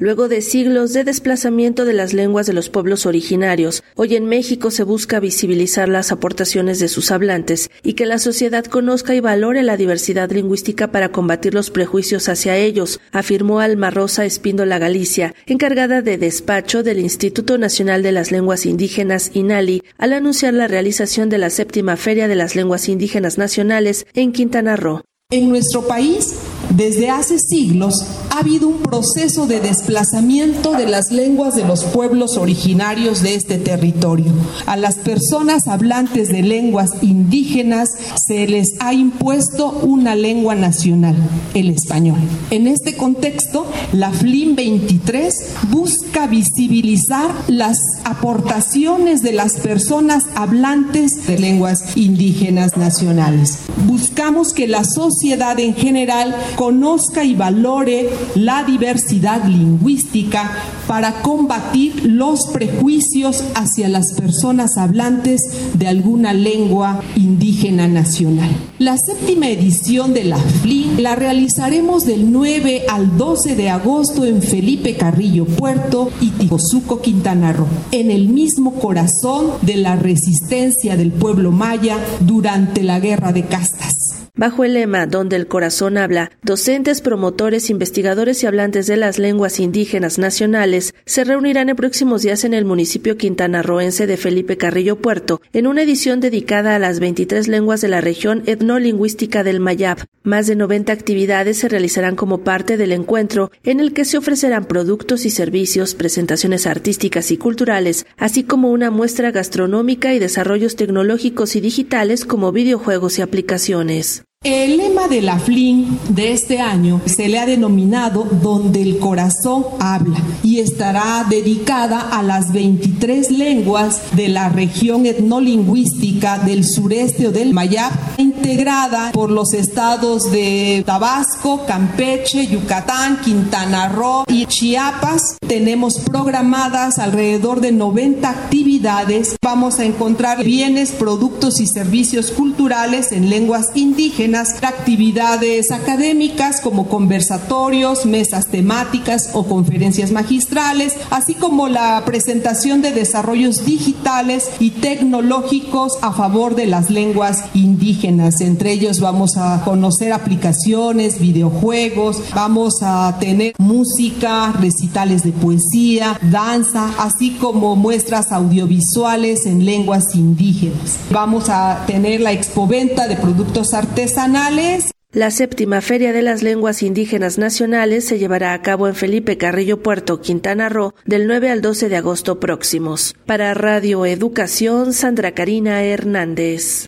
Luego de siglos de desplazamiento de las lenguas de los pueblos originarios, hoy en México se busca visibilizar las aportaciones de sus hablantes y que la sociedad conozca y valore la diversidad lingüística para combatir los prejuicios hacia ellos, afirmó Alma Rosa Espíndola Galicia, encargada de despacho del Instituto Nacional de las Lenguas Indígenas INALI, al anunciar la realización de la séptima Feria de las Lenguas Indígenas Nacionales en Quintana Roo. En nuestro país, desde hace siglos, habido un proceso de desplazamiento de las lenguas de los pueblos originarios de este territorio. A las personas hablantes de lenguas indígenas se les ha impuesto una lengua nacional, el español. En este contexto, la FLIM 23 busca visibilizar las aportaciones de las personas hablantes de lenguas indígenas nacionales. Buscamos que la sociedad en general conozca y valore la diversidad lingüística para combatir los prejuicios hacia las personas hablantes de alguna lengua indígena nacional. La séptima edición de la FLI la realizaremos del 9 al 12 de agosto en Felipe Carrillo Puerto y Tijosuco, Quintana Roo, en el mismo corazón de la resistencia del pueblo maya durante la Guerra de Castas. Bajo el lema Donde el corazón habla, docentes, promotores, investigadores y hablantes de las lenguas indígenas nacionales se reunirán en próximos días en el municipio quintanarroense de Felipe Carrillo Puerto, en una edición dedicada a las 23 lenguas de la región etnolingüística del Mayab. Más de 90 actividades se realizarán como parte del encuentro, en el que se ofrecerán productos y servicios, presentaciones artísticas y culturales, así como una muestra gastronómica y desarrollos tecnológicos y digitales como videojuegos y aplicaciones. El lema de la FLIN de este año se le ha denominado Donde el corazón habla y estará dedicada a las 23 lenguas de la región etnolingüística del sureste o del Mayab, integrada por los estados de Tabasco, Campeche, Yucatán, Quintana Roo y Chiapas. Tenemos programadas alrededor de 90 actividades. Vamos a encontrar bienes, productos y servicios culturales en lenguas indígenas actividades académicas como conversatorios, mesas temáticas o conferencias magistrales, así como la presentación de desarrollos digitales y tecnológicos a favor de las lenguas indígenas. Entre ellos vamos a conocer aplicaciones, videojuegos, vamos a tener música, recitales de poesía, danza, así como muestras audiovisuales en lenguas indígenas. Vamos a tener la expoventa de productos la séptima Feria de las Lenguas Indígenas Nacionales se llevará a cabo en Felipe Carrillo Puerto, Quintana Roo, del 9 al 12 de agosto próximos. Para Radio Educación, Sandra Karina Hernández.